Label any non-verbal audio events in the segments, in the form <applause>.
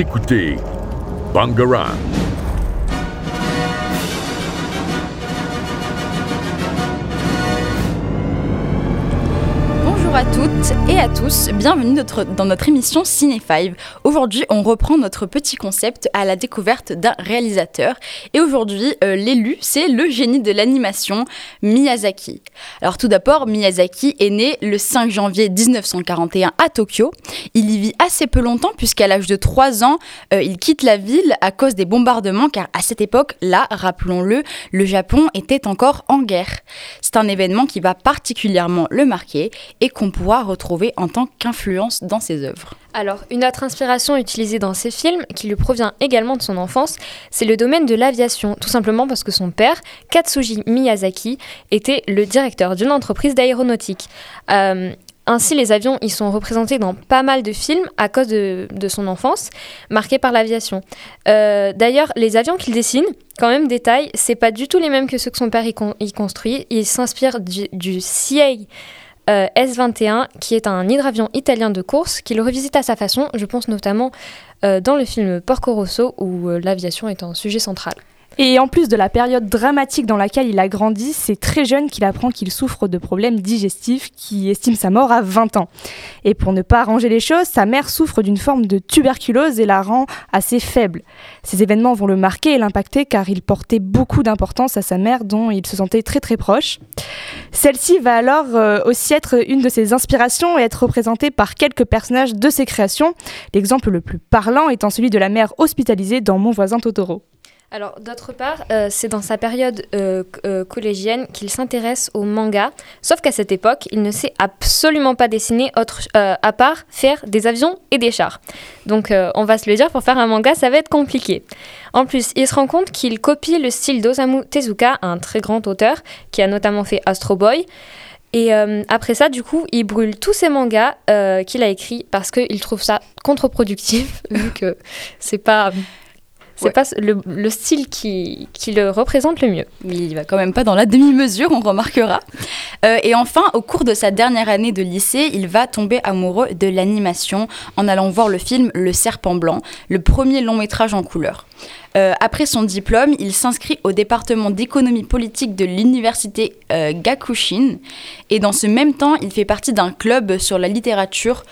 Écoutez Bangarang. Et à tous, bienvenue dans notre émission Ciné5. Aujourd'hui, on reprend notre petit concept à la découverte d'un réalisateur. Et aujourd'hui, euh, l'élu, c'est le génie de l'animation, Miyazaki. Alors tout d'abord, Miyazaki est né le 5 janvier 1941 à Tokyo. Il y vit assez peu longtemps puisqu'à l'âge de 3 ans, euh, il quitte la ville à cause des bombardements car à cette époque, là, rappelons-le, le Japon était encore en guerre. C'est un événement qui va particulièrement le marquer et qu'on pourra retrouver en tant qu'influence dans ses œuvres. Alors, une autre inspiration utilisée dans ses films, qui lui provient également de son enfance, c'est le domaine de l'aviation, tout simplement parce que son père, Katsuji Miyazaki, était le directeur d'une entreprise d'aéronautique. Euh, ainsi, les avions y sont représentés dans pas mal de films à cause de, son enfance, marquée par l'aviation. Euh, d'ailleurs, les avions qu'il dessine, quand même détail, c'est pas du tout les mêmes que ceux que son père y, construit. Il s'inspire du, du CIA euh, S21, qui est un hydravion italien de course, qu'il revisite à sa façon. Je pense notamment euh, dans le film Porco Rosso, où euh, l'aviation est un sujet central. Et en plus de la période dramatique dans laquelle il a grandi, c'est très jeune qu'il apprend qu'il souffre de problèmes digestifs, qui estime sa mort à 20 ans. Et pour ne pas arranger les choses, sa mère souffre d'une forme de tuberculose et la rend assez faible. Ces événements vont le marquer et l'impacter car il portait beaucoup d'importance à sa mère dont il se sentait très très proche. Celle-ci va alors euh, aussi être une de ses inspirations et être représentée par quelques personnages de ses créations. L'exemple le plus parlant étant celui de la mère hospitalisée dans Mon voisin Totoro. Alors, d'autre part, euh, c'est dans sa période euh, euh, collégienne qu'il s'intéresse au manga, sauf qu'à cette époque, il ne sait absolument pas dessiner autre, à part faire des avions et des chars. Donc, on va se le dire, pour faire un manga, ça va être compliqué. En plus, il se rend compte qu'il copie le style d'Osamu Tezuka, un très grand auteur, qui a notamment fait Astro Boy. Et après ça, du coup, il brûle tous ses mangas qu'il a écrits parce qu'il trouve ça contre-productif, <laughs> vu que c'est pas c'est pas le, style qui, qui, le représente le mieux. Mais il va quand même pas dans la demi-mesure, on remarquera. Euh, et enfin, au cours de sa dernière année de lycée, il va tomber amoureux de l'animation en allant voir le film Le Serpent Blanc, le premier long métrage en couleur. Euh, après son diplôme, il s'inscrit au département d'économie politique de l'université euh, Gakushin. Et dans ce même temps, il fait partie d'un club sur la littérature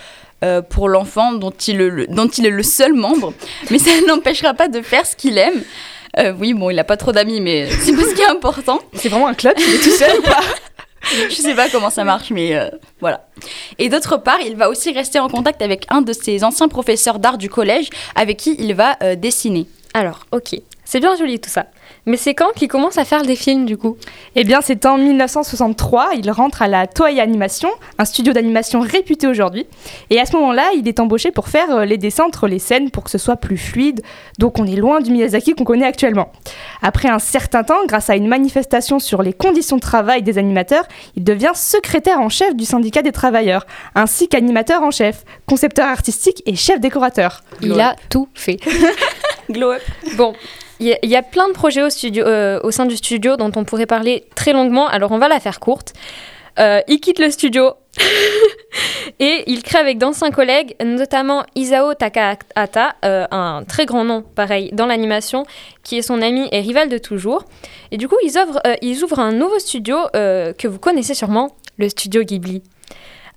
euh, pour l'enfant dont, il, dont il est le seul membre, mais ça <laughs> n'empêchera pas de faire ce qu'il aime. Euh, oui, bon, il n'a pas trop d'amis, mais <laughs> c'est pas ce qui est important. C'est vraiment un club, il est tout seul ou pas? <laughs> Je sais pas comment ça marche, mais euh, voilà. Et d'autre part, il va aussi rester en contact avec un de ses anciens professeurs d'art du collège, avec qui il va dessiner. Alors, ok, c'est bien joli tout ça. Mais c'est quand qu'il commence à faire des films du coup? Eh bien, c'est en 1963. Il rentre à la Toei Animation, un studio d'animation réputé aujourd'hui. Et à ce moment-là, il est embauché pour faire euh, les dessins entre les scènes pour que ce soit plus fluide. Donc, on est loin du Miyazaki qu'on connaît actuellement. Après un certain temps, grâce à une manifestation sur les conditions de travail des animateurs, il devient secrétaire en chef du syndicat des travailleurs, ainsi qu'animateur en chef, concepteur artistique et chef décorateur. Il a tout fait. <laughs> Glow up. Bon, il y, a plein de projets au, studio, euh, au sein du studio dont on pourrait parler très longuement, alors on va la faire courte. Euh, il quitte le studio <laughs> et il crée avec d'anciens collègues, notamment Isao Takahata, euh, un très grand nom, pareil, dans l'animation, qui est son ami et rival de toujours. Et du coup, ils ouvrent, ils ouvrent un nouveau studio que vous connaissez sûrement, le studio Ghibli.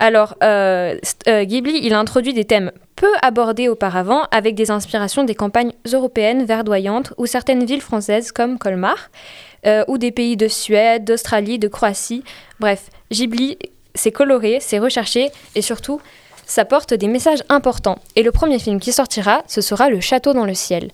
Alors, Ghibli, il introduit des thèmes peu abordé auparavant avec des inspirations des campagnes européennes verdoyantes ou certaines villes françaises comme Colmar, euh, ou des pays de Suède, d'Australie, de Croatie. Bref, Ghibli, c'est coloré, c'est recherché et surtout, ça porte des messages importants. Et le premier film qui sortira, ce sera Le Château dans le ciel.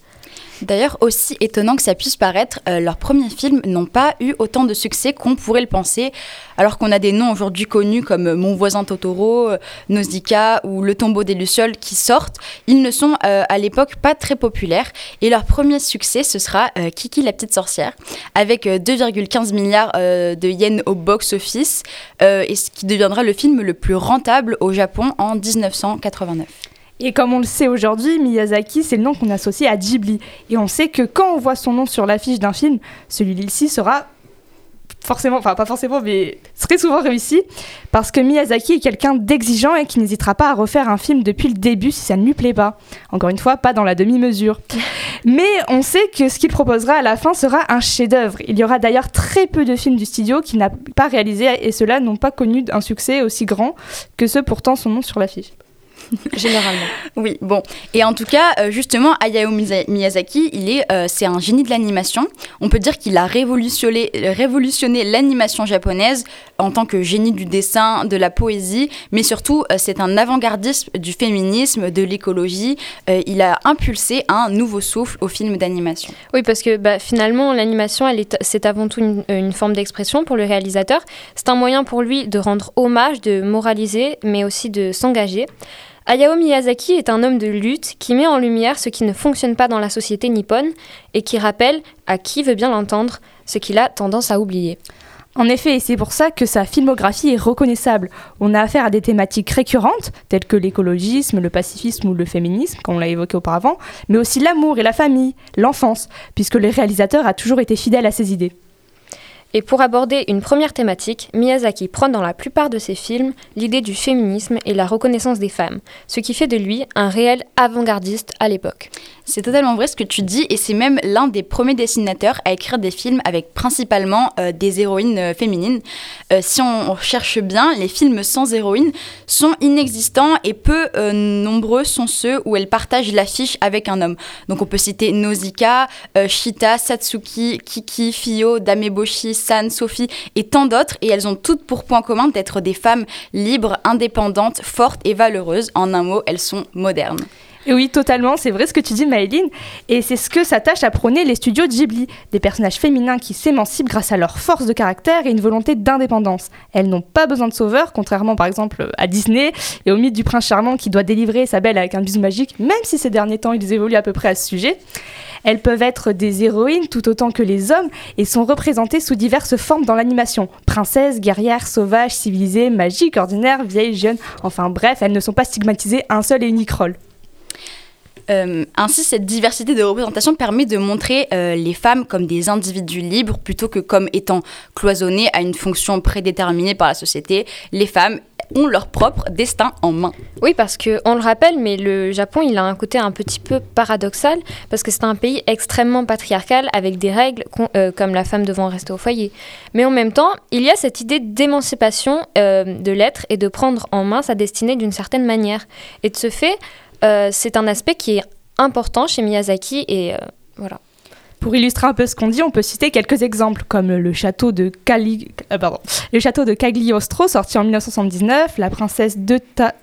D'ailleurs, aussi étonnant que ça puisse paraître, euh, leurs premiers films n'ont pas eu autant de succès qu'on pourrait le penser, alors qu'on a des noms aujourd'hui connus comme Mon voisin Totoro, euh, Nausicaa ou Le tombeau des Lucioles qui sortent. Ils ne sont euh, à l'époque pas très populaires et leur premier succès, ce sera Kiki la petite sorcière, avec 2,15 milliards de yens au box-office, et ce qui deviendra le film le plus rentable au Japon en 1989. Et comme on le sait aujourd'hui, Miyazaki, c'est le nom qu'on associe à Ghibli. Et on sait que quand on voit son nom sur l'affiche d'un film, celui-ci sera forcément, enfin pas forcément, mais très souvent réussi, parce que Miyazaki est quelqu'un d'exigeant et qui n'hésitera pas à refaire un film depuis le début si ça ne lui plaît pas. Encore une fois, pas dans la demi-mesure. <laughs> Mais on sait que ce qu'il proposera à la fin sera un chef-d'œuvre. Il y aura d'ailleurs très peu de films du studio qu'il n'a pas réalisé et ceux-là n'ont pas connu un succès aussi grand que ceux portant son nom sur l'affiche. <laughs> Généralement. Oui, bon. Et en tout cas, euh, justement, Hayao Miyazaki, il est, euh, c'est un génie de l'animation. On peut dire qu'il a révolutionné, révolutionné l'animation japonaise en tant que génie du dessin, de la poésie, mais surtout, euh, c'est un avant-gardiste du féminisme, de l'écologie. Euh, il a impulsé un nouveau souffle au film d'animation. Oui, parce que bah, finalement, l'animation, elle est, c'est avant tout une, une forme d'expression pour le réalisateur. C'est un moyen pour lui de rendre hommage, de moraliser, mais aussi de s'engager. Hayao Miyazaki est un homme de lutte qui met en lumière ce qui ne fonctionne pas dans la société nippone et qui rappelle à qui veut bien l'entendre ce qu'il a tendance à oublier. En effet, et c'est pour ça que sa filmographie est reconnaissable. On a affaire à des thématiques récurrentes, telles que l'écologisme, le pacifisme ou le féminisme, comme on l'a évoqué auparavant, mais aussi l'amour et la famille, l'enfance, puisque le réalisateur a toujours été fidèle à ses idées. Et pour aborder une première thématique, Miyazaki prend dans la plupart de ses films l'idée du féminisme et la reconnaissance des femmes, ce qui fait de lui un réel avant-gardiste à l'époque. C'est totalement vrai ce que tu dis, et c'est même l'un des premiers dessinateurs à écrire des films avec principalement euh, des héroïnes euh, féminines. Euh, si on cherche bien, les films sans héroïne sont inexistants et peu nombreux sont ceux où elles partagent l'affiche avec un homme. Donc on peut citer Nausicaa, Shita, Satsuki, Kiki, Fio, Dameboshi, San, Sophie et tant d'autres, et elles ont toutes pour point commun d'être des femmes libres, indépendantes, fortes et valeureuses. En un mot, elles sont modernes. Oui, totalement, c'est vrai ce que tu dis, Maëline. Et c'est ce que s'attachent à prôner les studios Ghibli. Des personnages féminins qui s'émancipent grâce à leur force de caractère et une volonté d'indépendance. Elles n'ont pas besoin de sauveur, contrairement par exemple à Disney et au mythe du prince charmant qui doit délivrer sa belle avec un bisou magique, même si ces derniers temps ils évoluent à peu près à ce sujet. Elles peuvent être des héroïnes tout autant que les hommes et sont représentées sous diverses formes dans l'animation. Princesses, guerrières, sauvages, civilisées, magiques, ordinaires, vieilles, jeunes, enfin bref, elles ne sont pas stigmatisées un seul et unique rôle. Euh, ainsi, cette diversité de représentation permet de montrer euh, les femmes comme des individus libres plutôt que comme étant cloisonnées à une fonction prédéterminée par la société. Les femmes ont leur propre destin en main. Oui, parce que on le rappelle, mais le Japon, il a un côté un petit peu paradoxal, parce que c'est un pays extrêmement patriarcal avec des règles euh, comme la femme devant rester au foyer. Mais en même temps, il y a cette idée d'émancipation de l'être et de prendre en main sa destinée d'une certaine manière. Et de ce fait, euh, c'est un aspect qui est important chez Miyazaki et euh, voilà. Pour illustrer un peu ce qu'on dit, on peut citer quelques exemples, comme le château de, euh, Cagliostro, sorti en 1979, la princesse de Ta-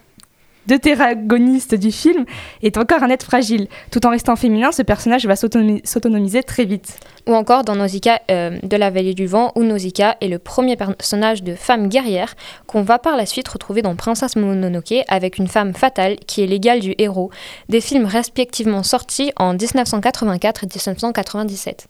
du film, est encore un être fragile. Tout en restant féminin, ce personnage va s'autonomi- s'autonomiser très vite. Ou encore dans Nausicaa euh, de la vallée du vent, où Nausicaa est le premier personnage de femme guerrière qu'on va par la suite retrouver dans Princesse Mononoke avec une femme fatale qui est l'égale du héros, des films respectivement sortis en 1984 et 1997.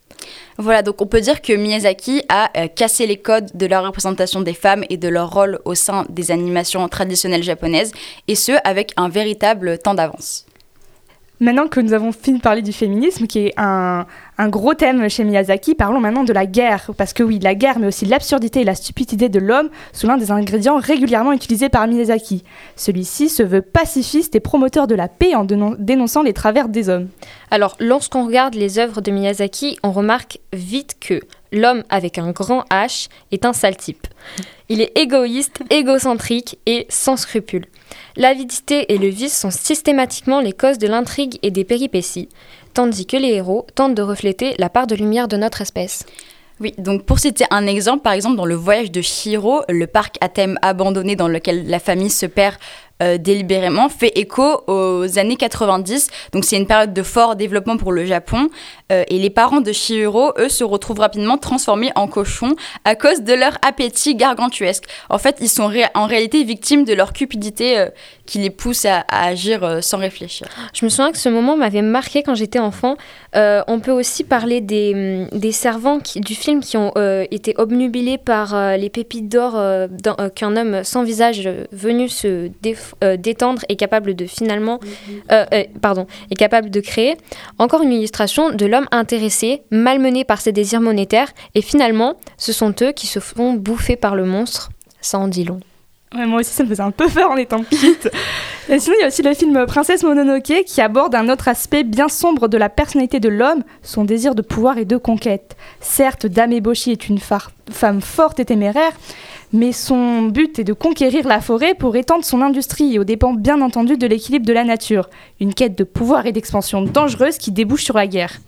Voilà, donc on peut dire que Miyazaki a euh, cassé les codes de la représentation des femmes et de leur rôle au sein des animations traditionnelles japonaises, et ce, avec un véritable temps d'avance. Maintenant que nous avons fini de parler du féminisme, qui est un, un gros thème chez Miyazaki, parlons maintenant de la guerre. Parce que oui, la guerre, mais aussi l'absurdité et la stupidité de l'homme sont l'un des ingrédients régulièrement utilisés par Miyazaki. Celui-ci se veut pacifiste et promoteur de la paix en dénon- dénonçant les travers des hommes. Alors, lorsqu'on regarde les œuvres de Miyazaki, on remarque vite que l'homme avec un grand H est un sale type. Il est égoïste, égocentrique et sans scrupules. L'avidité et le vice sont systématiquement les causes de l'intrigue et des péripéties, tandis que les héros tentent de refléter la part de lumière de notre espèce. Oui, donc pour citer un exemple, par exemple dans le voyage de Shiro, le parc à thème abandonné dans lequel la famille se perd euh, délibérément fait écho aux années 90. Donc c'est une période de fort développement pour le Japon. Euh, et les parents de Shihiro, eux, se retrouvent rapidement transformés en cochons à cause de leur appétit gargantuesque. En fait, ils sont en réalité victimes de leur cupidité euh, qui les pousse à, à agir euh, sans réfléchir. Je me souviens que ce moment m'avait marqué quand j'étais enfant. Euh, on peut aussi parler des, des servants qui- du film qui ont euh, été obnubilés par les pépites d'or qu'un homme sans visage venu se, d'étendre et capable de finalement, euh, pardon, est capable de créer. Encore une illustration de l'homme intéressé, malmené par ses désirs monétaires, et finalement, ce sont eux qui se font bouffer par le monstre. Ça en dit long. Ouais, moi aussi, ça me faisait un peu peur en étant petite. <laughs> Et sinon, il y a aussi le film Princesse Mononoke qui aborde un autre aspect bien sombre de la personnalité de l'homme, son désir de pouvoir et de conquête. Certes, Dame Eboshi est une femme forte et téméraire, mais son but est de conquérir la forêt pour étendre son industrie aux dépens bien entendu de l'équilibre de la nature. Une quête de pouvoir et d'expansion dangereuse qui débouche sur la guerre.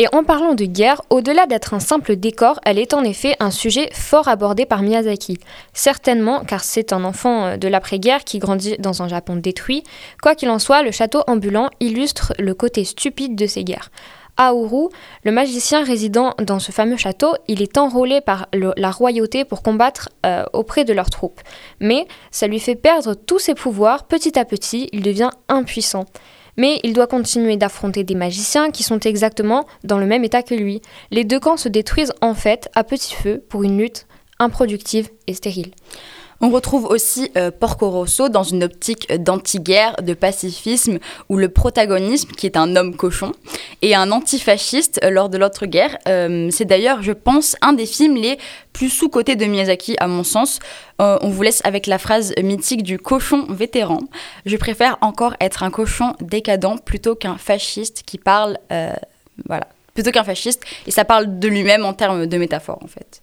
Et en parlant de guerre, au-delà d'être un simple décor, elle est en effet un sujet fort abordé par Miyazaki. Certainement, car c'est un enfant euh, de l'après-guerre qui grandit dans un Japon détruit. Quoi qu'il en soit, le château ambulant illustre le côté stupide de ces guerres. Aoru, le magicien résidant dans ce fameux château, il est enrôlé par la royauté pour combattre euh, auprès de leurs troupes. Mais ça lui fait perdre tous ses pouvoirs, petit à petit, il devient impuissant. Mais il doit continuer d'affronter des magiciens qui sont exactement dans le même état que lui. Les deux camps se détruisent en fait à petit feu pour une lutte improductive et stérile. On retrouve aussi euh, Porco Rosso dans une optique d'anti-guerre, de pacifisme, où le protagonisme, qui est un homme cochon, est un antifasciste euh, lors de l'autre guerre. Euh, c'est d'ailleurs, je pense, un des films les plus sous-cotés de Miyazaki, à mon sens. Euh, on vous laisse avec la phrase mythique du cochon vétéran. Je préfère encore être un cochon décadent plutôt qu'un fasciste qui parle... euh, voilà, plutôt qu'un fasciste. Et ça parle de lui-même en termes de métaphore, en fait.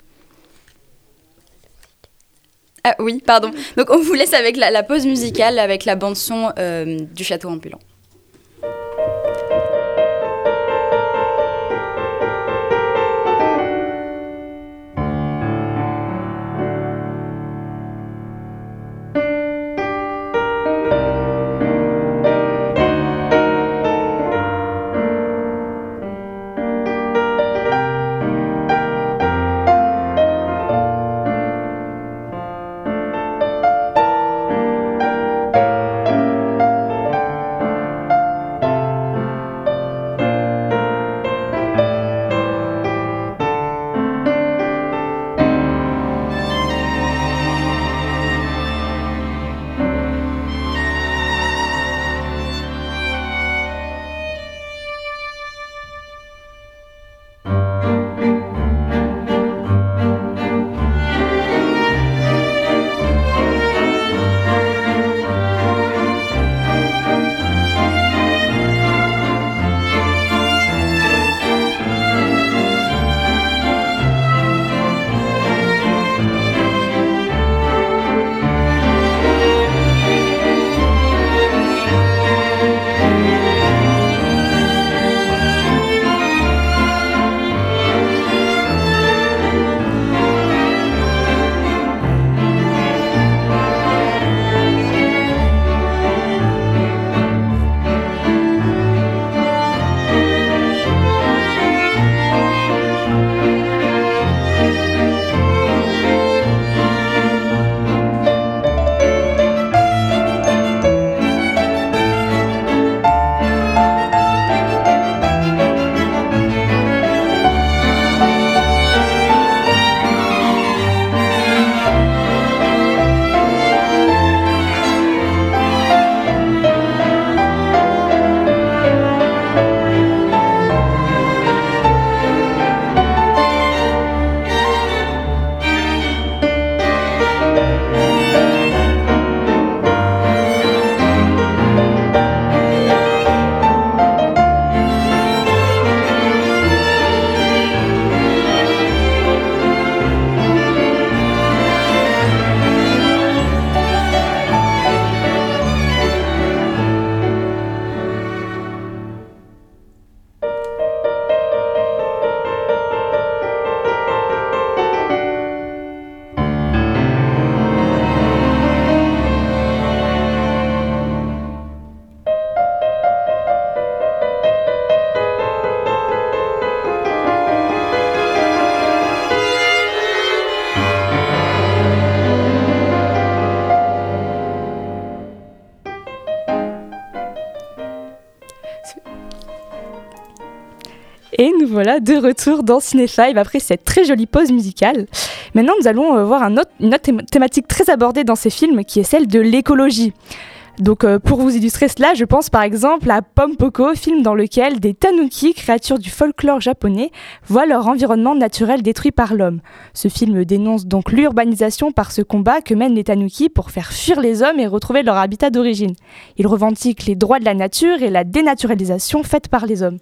Ah oui, pardon. Donc on vous laisse avec la, pause musicale, avec la bande son euh, du château ambulant. Voilà de retour dans Ciné5 après cette très jolie pause musicale. Maintenant, nous allons euh, voir une autre thém- thématique très abordée dans ces films qui est celle de l'écologie. Donc euh, pour vous illustrer cela, je pense par exemple à Pompoko, film dans lequel des tanuki, créatures du folklore japonais, voient leur environnement naturel détruit par l'homme. Ce film dénonce donc l'urbanisation par ce combat que mènent les tanuki pour faire fuir les hommes et retrouver leur habitat d'origine. Il revendique les droits de la nature et la dénaturalisation faite par les hommes.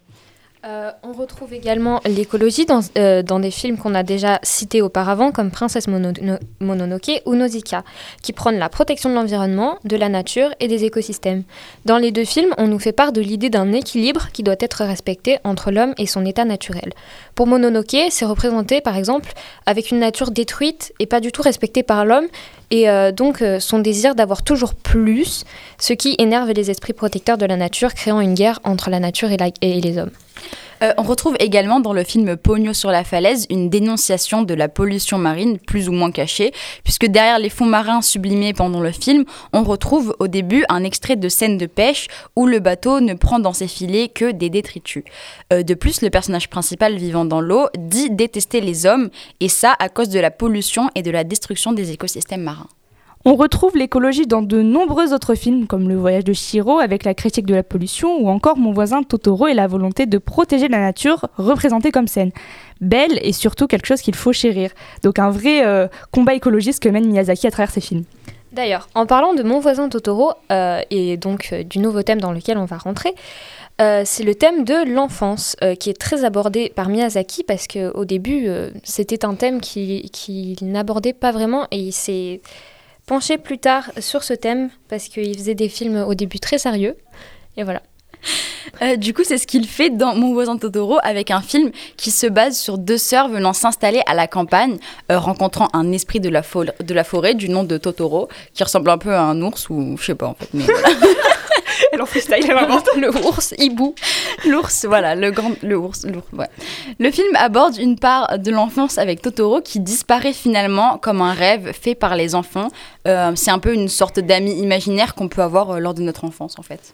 Euh, on retrouve également l'écologie dans, euh, dans, des films qu'on a déjà cités auparavant, comme Princesse Mononoke ou Nausicaa, qui prônent la protection de l'environnement, de la nature et des écosystèmes. Dans les deux films, on nous fait part de l'idée d'un équilibre qui doit être respecté entre l'homme et son état naturel. Pour Mononoke, c'est représenté par exemple avec une nature détruite et pas du tout respectée par l'homme, et euh, donc son désir d'avoir toujours plus, ce qui énerve les esprits protecteurs de la nature, créant une guerre entre la nature et les hommes. Euh, on retrouve également dans le film Pogno sur la falaise une dénonciation de la pollution marine plus ou moins cachée, puisque derrière les fonds marins sublimés pendant le film, on retrouve au début un extrait de scène de pêche où le bateau ne prend dans ses filets que des détritus. Euh, de plus, le personnage principal vivant dans l'eau dit détester les hommes, et ça à cause de la pollution et de la destruction des écosystèmes marins. On retrouve l'écologie dans de nombreux autres films, comme Le Voyage de Shiro avec la critique de la pollution, ou encore Mon voisin Totoro et la volonté de protéger la nature, représentée comme scène. Belle et surtout quelque chose qu'il faut chérir. Donc un vrai euh, combat écologiste que mène Miyazaki à travers ses films. D'ailleurs, en parlant de Mon voisin Totoro, euh, et donc euh, du nouveau thème dans lequel on va rentrer, c'est le thème de l'enfance qui est très abordé par Miyazaki parce qu'au début, c'était un thème qu'il qui n'abordait pas vraiment et c'est penché plus tard sur ce thème parce qu'il faisait des films au début très sérieux. Et voilà. Euh, du coup, c'est ce qu'il fait dans Mon voisin Totoro avec un film qui se base sur deux sœurs venant s'installer à la campagne, euh, rencontrant un esprit de la, de la, forêt du nom de Totoro, qui ressemble un peu à un ours ou je sais pas en fait. Mais <laughs> <laughs> elle en freestyle, le ours, hibou. L'ours, voilà, le grand, le ours, l'ours, Le film aborde une part de l'enfance avec Totoro qui disparaît finalement comme un rêve fait par les enfants. Euh, c'est un peu une sorte d'ami imaginaire qu'on peut avoir euh, lors de notre enfance, en fait.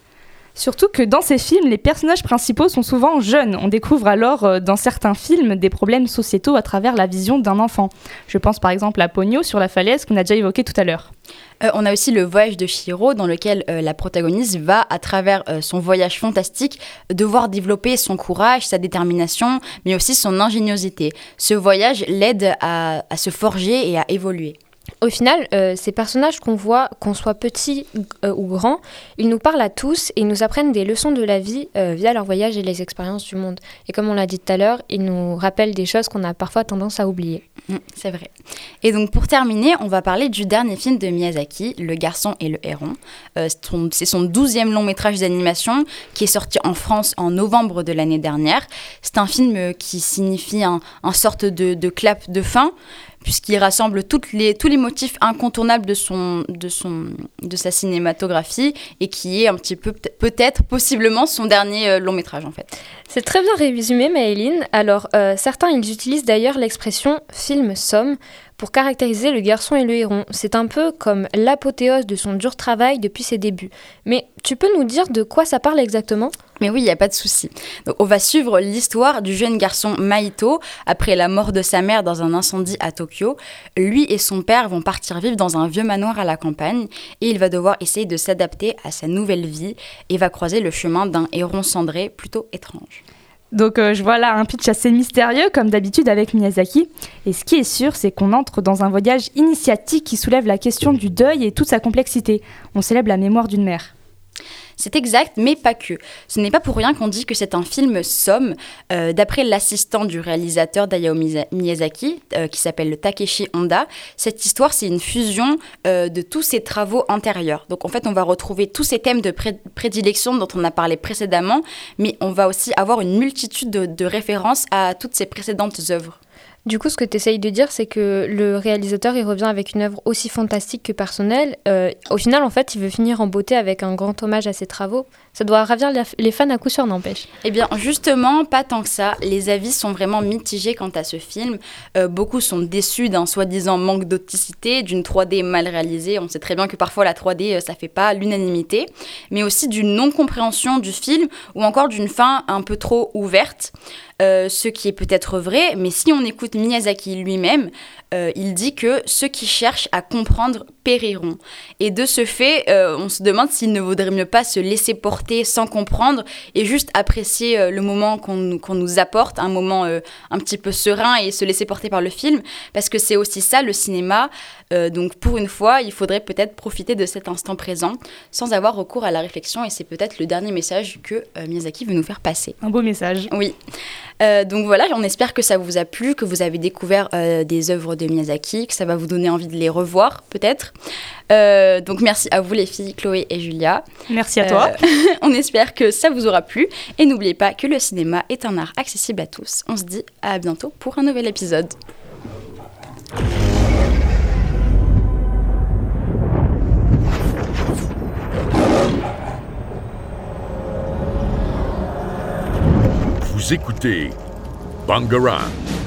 Surtout que dans ces films, les personnages principaux sont souvent jeunes. On découvre alors euh, dans certains films des problèmes sociétaux à travers la vision d'un enfant. Je pense par exemple à Pogno sur la falaise qu'on a déjà évoqué tout à l'heure. Euh, on a aussi le voyage de Shiro dans lequel euh, la protagoniste va, à travers son voyage fantastique, devoir développer son courage, sa détermination, mais aussi son ingéniosité. Ce voyage l'aide à se forger et à évoluer. Au final, euh, ces personnages qu'on voit, qu'on soit petits euh, ou grands, ils nous parlent à tous et ils nous apprennent des leçons de la vie euh, via leur voyage et les expériences du monde. Et comme on l'a dit tout à l'heure, ils nous rappellent des choses qu'on a parfois tendance à oublier. Mmh, c'est vrai. Et donc pour terminer, on va parler du dernier film de Miyazaki, Le garçon et le héron. c'est son douzième long métrage d'animation qui est sorti en France en novembre de l'année dernière. C'est un film qui signifie un, sorte de clap de fin puisqu'il rassemble les, tous les motifs incontournables de, son, de, son, de sa cinématographie et qui est un petit peu, peut-être, possiblement, son dernier euh, long métrage en fait. C'est très bien résumé, Maëline. Alors, euh, certains, ils utilisent d'ailleurs l'expression film somme pour caractériser le garçon et le héron. C'est un peu comme l'apothéose de son dur travail depuis ses débuts. Mais tu peux nous dire de quoi ça parle exactement? Mais oui, il n'y a pas de souci. on va suivre l'histoire du jeune garçon Maito après la mort de sa mère dans un incendie à Tokyo. Lui et son père vont partir vivre dans un vieux manoir à la campagne et il va devoir essayer de s'adapter à sa nouvelle vie et va croiser le chemin d'un héron cendré plutôt étrange. Donc euh, je vois là un pitch assez mystérieux comme d'habitude avec Miyazaki. Et ce qui est sûr, c'est qu'on entre dans un voyage initiatique qui soulève la question du deuil et toute sa complexité. On célèbre la mémoire d'une mère. C'est exact, mais pas que. Ce n'est pas pour rien qu'on dit que c'est un film somme. Euh, d'après l'assistant du réalisateur Dayao Miyazaki, euh, qui s'appelle Takeshi Honda, cette histoire, c'est une fusion euh, de tous ses travaux antérieurs. Donc en fait, on va retrouver tous ces thèmes de prédilection dont on a parlé précédemment, mais on va aussi avoir une multitude de références à toutes ses précédentes œuvres. Du coup, ce que tu essayes de dire, c'est que le réalisateur, il revient avec une œuvre aussi fantastique que personnelle. Euh, au final, en fait, il veut finir en beauté avec un grand hommage à ses travaux. Ça doit ravir les fans à coup sûr, n'empêche. Eh bien, justement, pas tant que ça. Les avis sont vraiment mitigés quant à ce film. Euh, beaucoup sont déçus d'un soi-disant manque d'auticité, d'une 3D mal réalisée. On sait très bien que parfois la 3D, euh, ça fait pas l'unanimité. Mais aussi d'une non-compréhension du film ou encore d'une fin un peu trop ouverte. Euh, ce qui est peut-être vrai, mais si on écoute Miyazaki lui-même, il dit que ceux qui cherchent à comprendre périront. Et de ce fait, on se demande s'il ne vaudrait mieux pas se laisser porter sans comprendre et juste apprécier le moment qu'on nous apporte, un moment un petit peu serein et se laisser porter par le film, parce que c'est aussi ça le cinéma. donc pour une fois, il faudrait peut-être profiter de cet instant présent sans avoir recours à la réflexion, et c'est peut-être le dernier message que Miyazaki veut nous faire passer. Un beau message. Oui. Euh, donc voilà, on espère que ça vous a plu, que vous avez découvert euh, des œuvres de Miyazaki, que ça va vous donner envie de les revoir peut-être. Euh, donc merci à vous les filles, Chloé et Julia. Merci à toi. <laughs> on espère que ça vous aura plu et n'oubliez pas que le cinéma est un art accessible à tous. On se dit à bientôt pour un nouvel épisode. Vous écoutez Bangarang.